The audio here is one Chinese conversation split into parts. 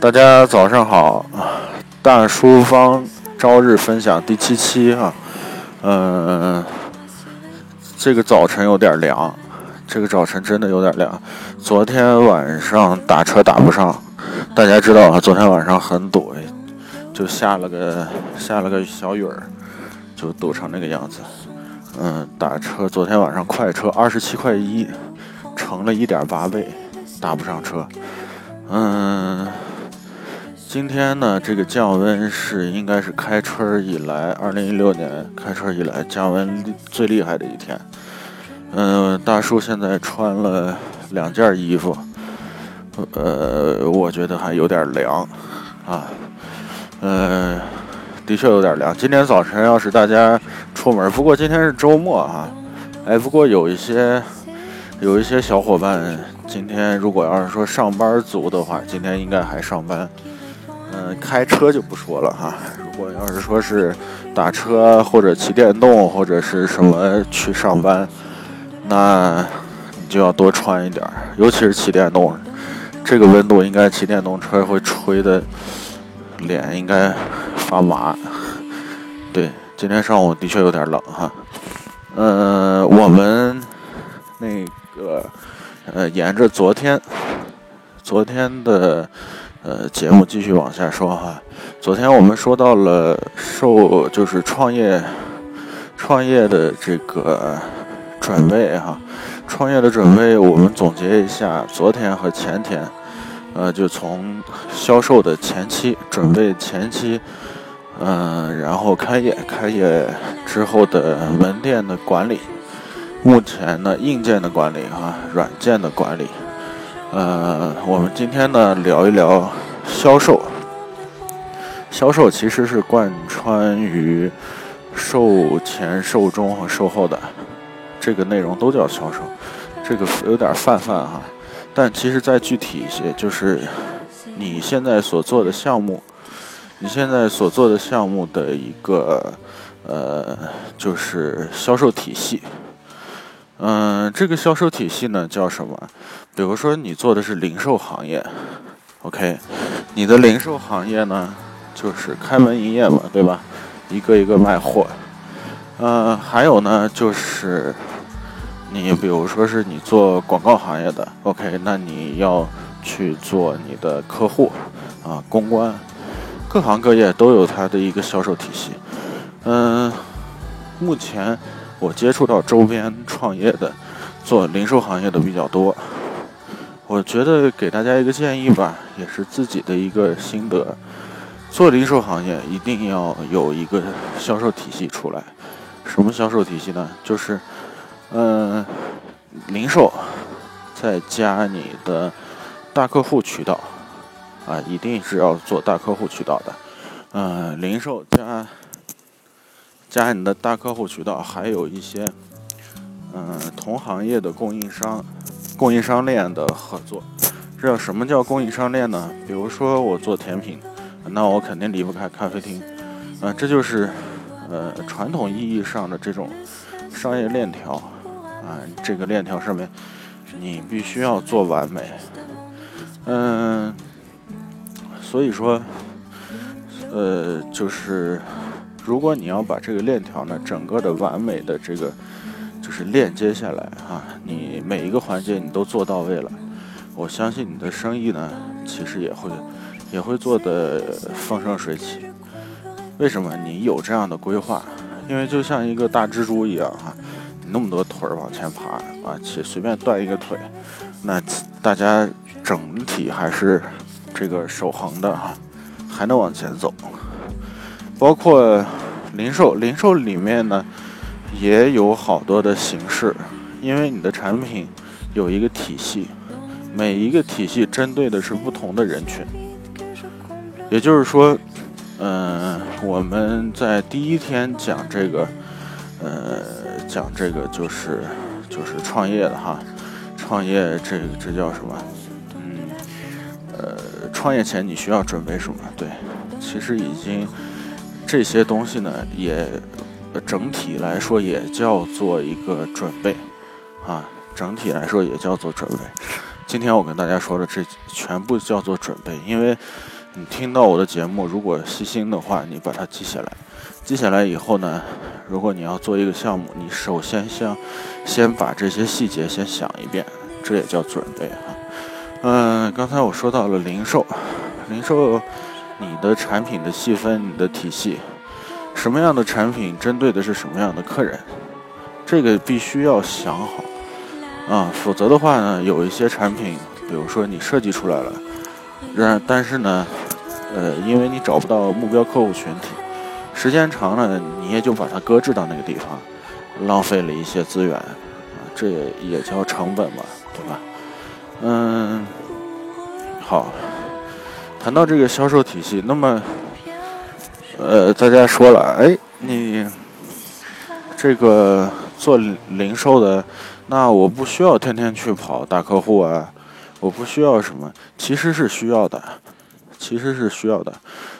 大家早上好，大叔方朝日分享第七期哈，嗯，这个早晨有点凉，这个早晨真的有点凉。昨天晚上打车打不上，大家知道啊，昨天晚上很堵，就下了个下了个小雨儿，就堵成那个样子。嗯，打车昨天晚上快车二十七块一，乘了一点八倍，打不上车。嗯。今天呢，这个降温是应该是开春以来，二零一六年开春以来降温最厉害的一天。嗯，大叔现在穿了两件衣服，呃，我觉得还有点凉啊，呃，的确有点凉。今天早晨要是大家出门，不过今天是周末哈，哎，不过有一些有一些小伙伴今天如果要是说上班族的话，今天应该还上班。嗯，开车就不说了哈。如果要是说是打车或者骑电动或者是什么去上班，那你就要多穿一点，尤其是骑电动，这个温度应该骑电动车会吹的脸应该发麻。对，今天上午的确有点冷哈。嗯，我们那个呃，沿着昨天昨天的。呃，节目继续往下说哈。昨天我们说到了受，就是创业，创业的这个准备哈。创业的准备，我们总结一下，昨天和前天，呃，就从销售的前期准备前期，嗯，然后开业，开业之后的门店的管理，目前呢，硬件的管理哈，软件的管理。呃，我们今天呢聊一聊销售。销售其实是贯穿于售前、售中和售后的这个内容都叫销售，这个有点泛泛哈。但其实再具体一些，就是你现在所做的项目，你现在所做的项目的一个呃，就是销售体系。嗯，这个销售体系呢叫什么？比如说你做的是零售行业，OK，你的零售行业呢就是开门营业嘛，对吧？一个一个卖货。嗯，还有呢就是你比如说是你做广告行业的，OK，那你要去做你的客户啊，公关，各行各业都有它的一个销售体系。嗯，目前我接触到周边创业的做零售行业的比较多。我觉得给大家一个建议吧，也是自己的一个心得。做零售行业一定要有一个销售体系出来。什么销售体系呢？就是，嗯，零售再加你的大客户渠道啊，一定是要做大客户渠道的。嗯，零售加加你的大客户渠道，还有一些嗯同行业的供应商。供应商链的合作，知道什么叫供应商链呢？比如说我做甜品，那我肯定离不开咖啡厅，啊，这就是呃传统意义上的这种商业链条啊。这个链条上面你必须要做完美，嗯，所以说呃就是如果你要把这个链条呢整个的完美的这个。就是链接下来啊，你每一个环节你都做到位了，我相信你的生意呢，其实也会也会做的风生水起。为什么？你有这样的规划，因为就像一个大蜘蛛一样哈，你那么多腿儿往前爬啊，且随便断一个腿，那大家整体还是这个守恒的哈，还能往前走。包括零售，零售里面呢。也有好多的形式，因为你的产品有一个体系，每一个体系针对的是不同的人群。也就是说，嗯，我们在第一天讲这个，呃，讲这个就是就是创业的哈，创业这个这叫什么？嗯，呃，创业前你需要准备什么？对，其实已经这些东西呢也。整体来说也叫做一个准备，啊，整体来说也叫做准备。今天我跟大家说的这全部叫做准备，因为你听到我的节目，如果细心的话，你把它记下来。记下来以后呢，如果你要做一个项目，你首先先先把这些细节先想一遍，这也叫准备哈。嗯，刚才我说到了零售，零售你的产品的细分，你的体系，什么样的产品针对的是什么样的客人，这个必须要想好啊，否则的话呢，有一些产品，比如说你设计出来了，然但是呢，呃，因为你找不到目标客户群体。时间长了，你也就把它搁置到那个地方，浪费了一些资源，啊，这也也叫成本嘛，对吧？嗯，好，谈到这个销售体系，那么，呃，大家说了，哎，你这个做零售的，那我不需要天天去跑大客户啊，我不需要什么，其实是需要的。其实是需要的，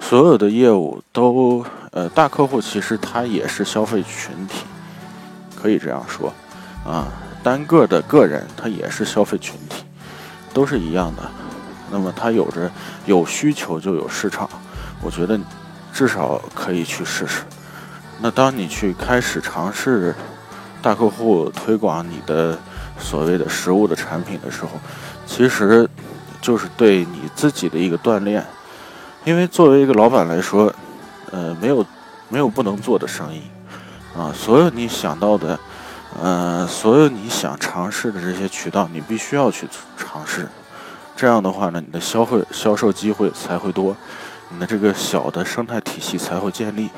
所有的业务都，呃，大客户其实他也是消费群体，可以这样说，啊，单个的个人他也是消费群体，都是一样的。那么他有着有需求就有市场，我觉得至少可以去试试。那当你去开始尝试大客户推广你的所谓的实物的产品的时候，其实。就是对你自己的一个锻炼，因为作为一个老板来说，呃，没有没有不能做的生意，啊，所有你想到的，呃，所有你想尝试的这些渠道，你必须要去尝试，这样的话呢，你的销会销售机会才会多，你的这个小的生态体系才会建立，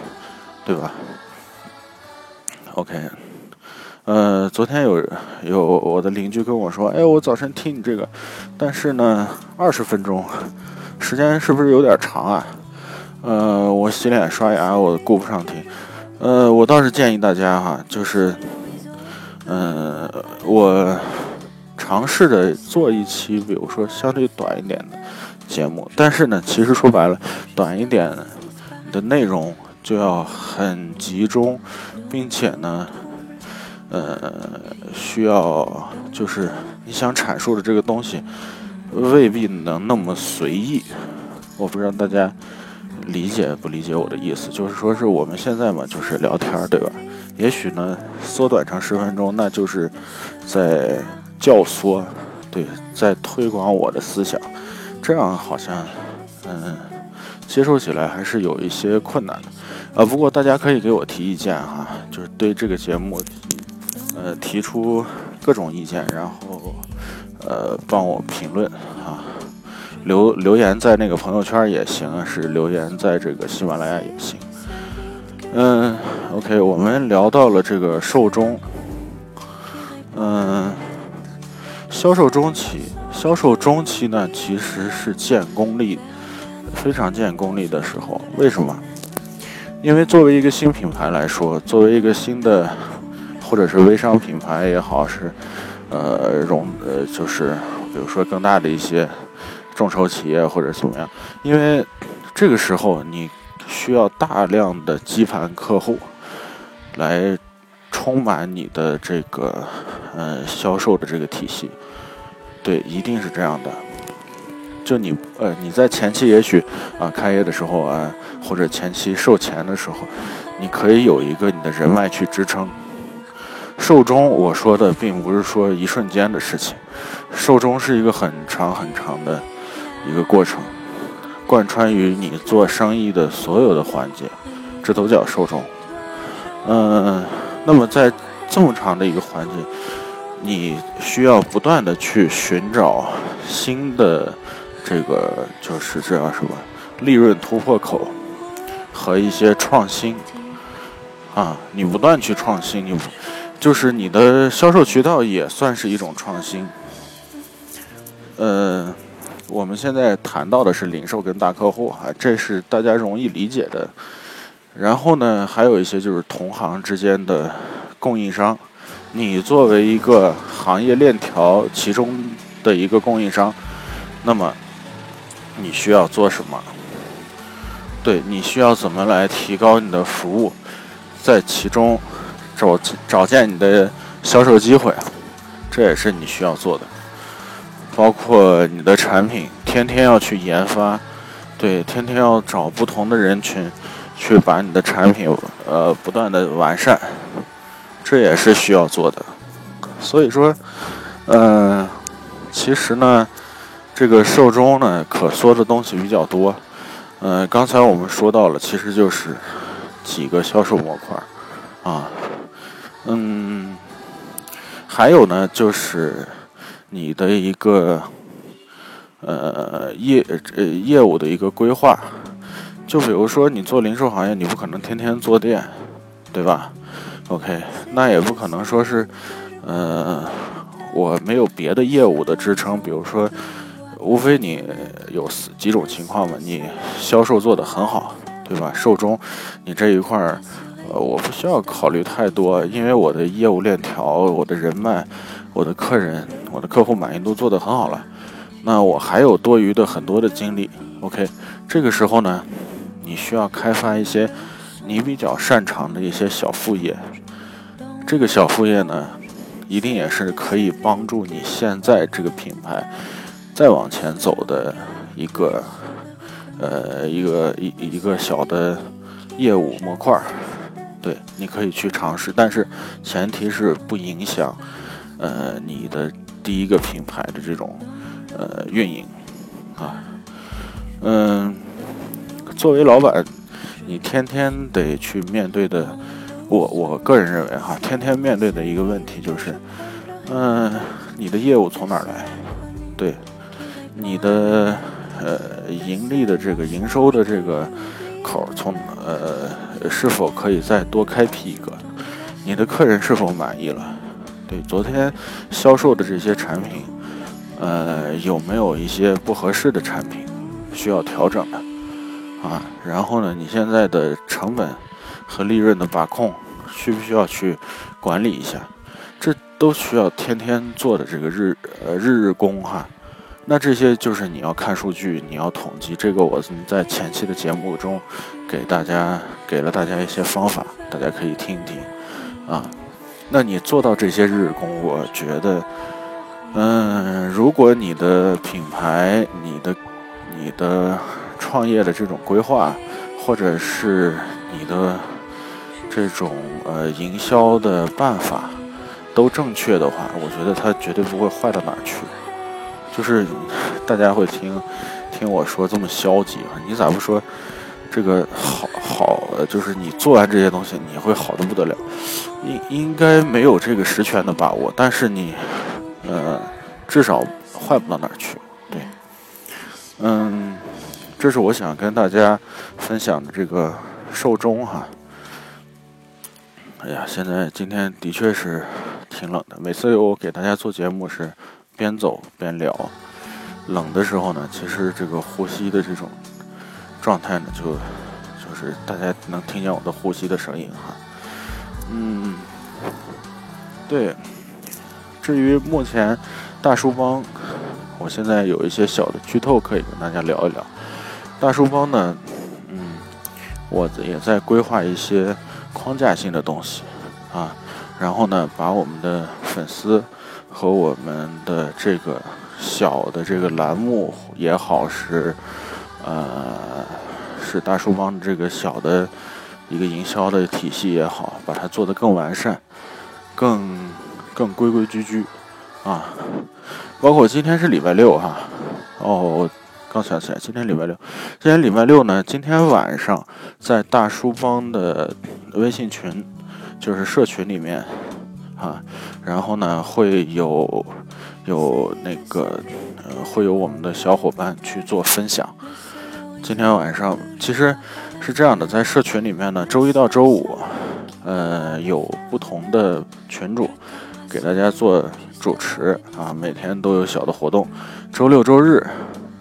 对吧？OK。呃，昨天有有我的邻居跟我说，哎，我早晨听你这个，但是呢，二十分钟，时间是不是有点长啊？呃，我洗脸刷牙我顾不上听，呃，我倒是建议大家哈，就是，嗯，我尝试着做一期，比如说相对短一点的节目，但是呢，其实说白了，短一点的内容就要很集中，并且呢。呃，需要就是你想阐述的这个东西，未必能那么随意。我不知道大家理解不理解我的意思，就是说是我们现在嘛，就是聊天，对吧？也许呢，缩短成十分钟，那就是在教唆，对，在推广我的思想。这样好像，嗯，接受起来还是有一些困难的。啊，不过大家可以给我提意见哈，就是对这个节目。呃，提出各种意见，然后呃，帮我评论啊，留留言在那个朋友圈也行，是留言在这个喜马拉雅也行。嗯，OK，我们聊到了这个寿终，销售中期，销售中期呢，其实是见功力，非常见功力的时候。为什么？因为作为一个新品牌来说，作为一个新的。或者是微商品牌也好，是，呃，融呃，就是比如说更大的一些众筹企业或者怎么样，因为这个时候你需要大量的基盘客户来充满你的这个呃销售的这个体系，对，一定是这样的。就你呃你在前期也许啊开业的时候啊，或者前期售前的时候，你可以有一个你的人脉去支撑。售中，我说的并不是说一瞬间的事情，售中是一个很长很长的一个过程，贯穿于你做生意的所有的环节，这都叫售中。嗯，那么在这么长的一个环节，你需要不断的去寻找新的这个就是这样什么利润突破口和一些创新啊，你不断去创新，你。就是你的销售渠道也算是一种创新。呃，我们现在谈到的是零售跟大客户啊，这是大家容易理解的。然后呢，还有一些就是同行之间的供应商。你作为一个行业链条其中的一个供应商，那么你需要做什么？对你需要怎么来提高你的服务，在其中。找找见你的销售机会，这也是你需要做的。包括你的产品，天天要去研发，对，天天要找不同的人群，去把你的产品呃不断的完善，这也是需要做的。所以说，嗯，其实呢，这个寿终呢，可说的东西比较多。嗯，刚才我们说到了，其实就是几个销售模块啊，嗯，还有呢就是。你的一个呃业呃业务的一个规划，就比如说你做零售行业，你不可能天天做店，对吧？OK，那也不可能说是呃我没有别的业务的支撑，比如说，无非你有几种情况嘛，你销售做得很好，对吧？售中你这一块儿，呃，我不需要考虑太多，因为我的业务链条，我的人脉。我的客人，我的客户满意度做得很好了，那我还有多余的很多的精力。OK，这个时候呢，你需要开发一些你比较擅长的一些小副业。这个小副业呢，一定也是可以帮助你现在这个品牌再往前走的一个呃一个一一个小的业务模块。对，你可以去尝试，但是前提是不影响。呃，你的第一个品牌的这种呃运营啊，嗯，作为老板，你天天得去面对的，我我个人认为哈，天天面对的一个问题就是，嗯，你的业务从哪儿来？对，你的呃盈利的这个营收的这个口从呃是否可以再多开辟一个？你的客人是否满意了？对，昨天销售的这些产品，呃，有没有一些不合适的产品需要调整的啊？然后呢，你现在的成本和利润的把控需不需要去管理一下？这都需要天天做的这个日呃日日工哈。那这些就是你要看数据，你要统计。这个我在前期的节目中给大家给了大家一些方法，大家可以听一听啊。那你做到这些日日工，我觉得，嗯，如果你的品牌、你的、你的创业的这种规划，或者是你的这种呃营销的办法都正确的话，我觉得它绝对不会坏到哪儿去。就是大家会听听我说这么消极啊，你咋不说这个好好？就是你做完这些东西，你会好的不得了。应应该没有这个实权的把握，但是你，呃，至少坏不到哪儿去。对，嗯，这是我想跟大家分享的这个寿终哈。哎呀，现在今天的确是挺冷的。每次我给大家做节目是边走边聊，冷的时候呢，其实这个呼吸的这种状态呢，就就是大家能听见我的呼吸的声音哈。嗯，对。至于目前大叔帮，我现在有一些小的剧透可以跟大家聊一聊。大叔帮呢，嗯，我也在规划一些框架性的东西啊，然后呢，把我们的粉丝和我们的这个小的这个栏目也好，是呃，是大叔帮这个小的。一个营销的体系也好，把它做得更完善，更更规规矩矩啊。包括今天是礼拜六哈，哦，刚想起来，今天礼拜六，今天礼拜六呢，今天晚上在大叔帮的微信群，就是社群里面啊，然后呢会有有那个呃会有我们的小伙伴去做分享。今天晚上其实。是这样的，在社群里面呢，周一到周五，呃，有不同的群主给大家做主持啊，每天都有小的活动。周六周日，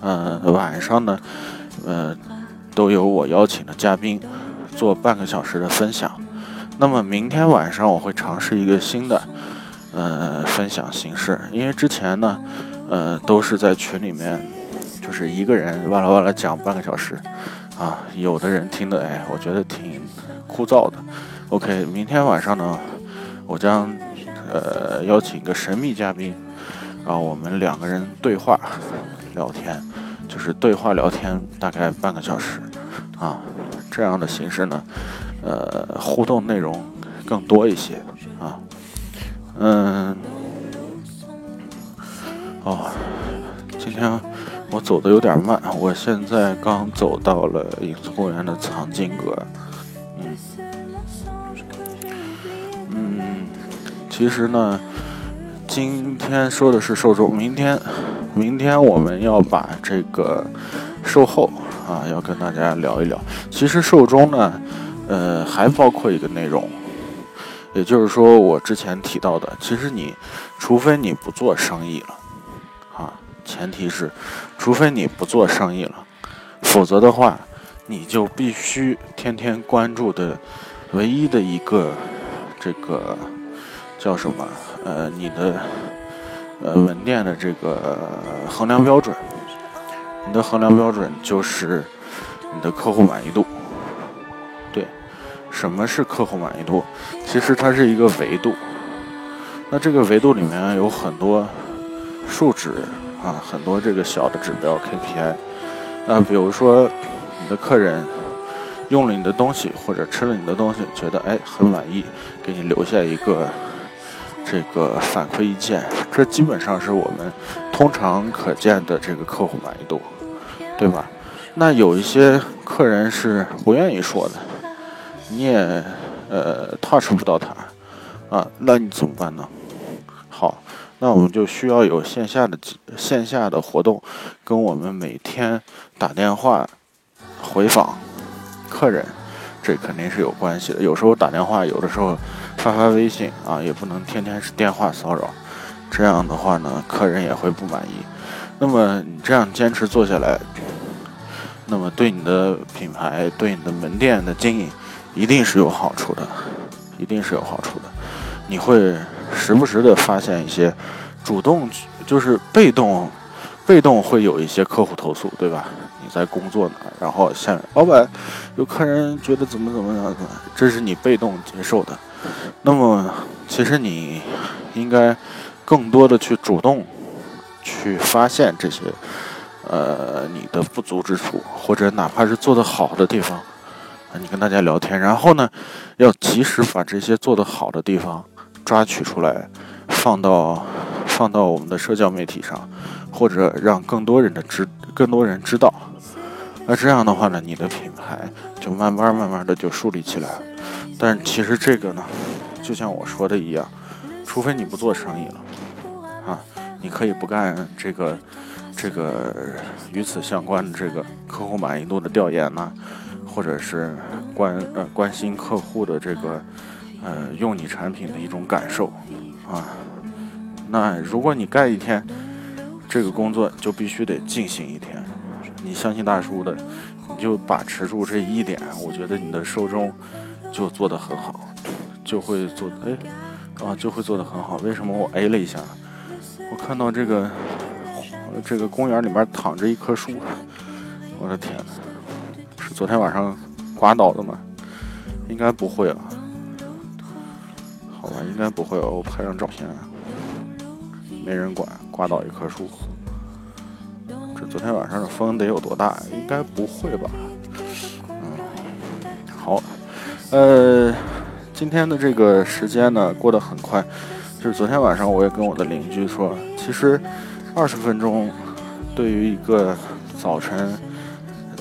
嗯，晚上呢，呃，都有我邀请的嘉宾做半个小时的分享。那么明天晚上我会尝试一个新的，呃，分享形式，因为之前呢，呃，都是在群里面，就是一个人哇啦哇啦讲半个小时。啊，有的人听的哎，我觉得挺枯燥的。OK，明天晚上呢，我将呃，邀请一个神秘嘉宾，然后我们两个人对话聊天，就是对话聊天，大概半个小时，啊，这样的形式呢，呃，互动内容更多一些，啊，嗯，哦，今天我走的有点慢，我现在刚走到了影子公园的藏经阁嗯。其实呢，今天说的是受众，明天，明天我们要把这个售后啊，要跟大家聊一聊。其实售中呢，呃，还包括一个内容，也就是说我之前提到的，其实你，除非你不做生意了，啊，前提是，除非你不做生意了，否则的话，你就必须天天关注的唯一的一个这个。叫什么？呃，你的呃门店的这个衡量标准，你的衡量标准就是你的客户满意度。对，什么是客户满意度？其实它是一个维度。那这个维度里面有很多数值啊，很多这个小的指标 KPI。那比如说你的客人用了你的东西或者吃了你的东西，觉得哎很满意，给你留下一个。这个反馈意见，这基本上是我们通常可见的这个客户满意度，对吧？那有一些客人是不愿意说的，你也呃 touch 不到他啊，那你怎么办呢？好，那我们就需要有线下的线下的活动，跟我们每天打电话回访客人，这肯定是有关系的。有时候打电话，有的时候。发发微信啊，也不能天天是电话骚扰，这样的话呢，客人也会不满意。那么你这样坚持做下来，那么对你的品牌、对你的门店的经营，一定是有好处的，一定是有好处的。你会时不时的发现一些主动，就是被动，被动会有一些客户投诉，对吧？你在工作呢，然后下面老板有客人觉得怎么怎么样的，这是你被动接受的。那么，其实你应该更多的去主动去发现这些，呃，你的不足之处，或者哪怕是做得好的地方，你跟大家聊天，然后呢，要及时把这些做得好的地方抓取出来，放到放到我们的社交媒体上，或者让更多人的知更多人知道。那这样的话呢，你的品牌就慢慢慢慢的就树立起来了。但其实这个呢，就像我说的一样，除非你不做生意了，啊，你可以不干这个，这个与此相关的这个客户满意度的调研呐，或者是关呃关心客户的这个呃用你产品的一种感受，啊，那如果你干一天这个工作，就必须得进行一天。你相信大叔的，你就把持住这一点，我觉得你的受众。就做得很好，就会做哎，啊就会做得很好。为什么我 A 了一下？我看到这个这个公园里面躺着一棵树，我的天呐，是昨天晚上刮倒的吗？应该不会了，好吧，应该不会。我拍张照片，没人管，刮倒一棵树。这昨天晚上的风得有多大？应该不会吧？嗯，好。呃，今天的这个时间呢过得很快，就是昨天晚上我也跟我的邻居说，其实二十分钟对于一个早晨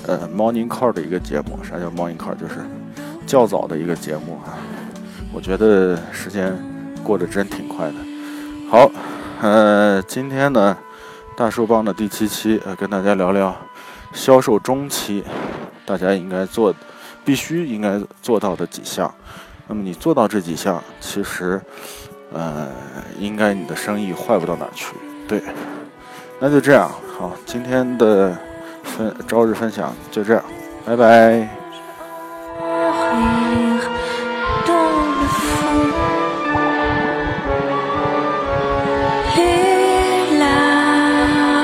呃 morning call 的一个节目，啥叫 morning call？就是较早的一个节目啊，我觉得时间过得真挺快的。好，呃，今天呢大树帮的第七期，呃，跟大家聊聊销售中期，大家应该做。必须应该做到的几项，那么你做到这几项，其实，呃，应该你的生意坏不到哪去。对，那就这样，好，今天的分朝日分享就这样，拜拜。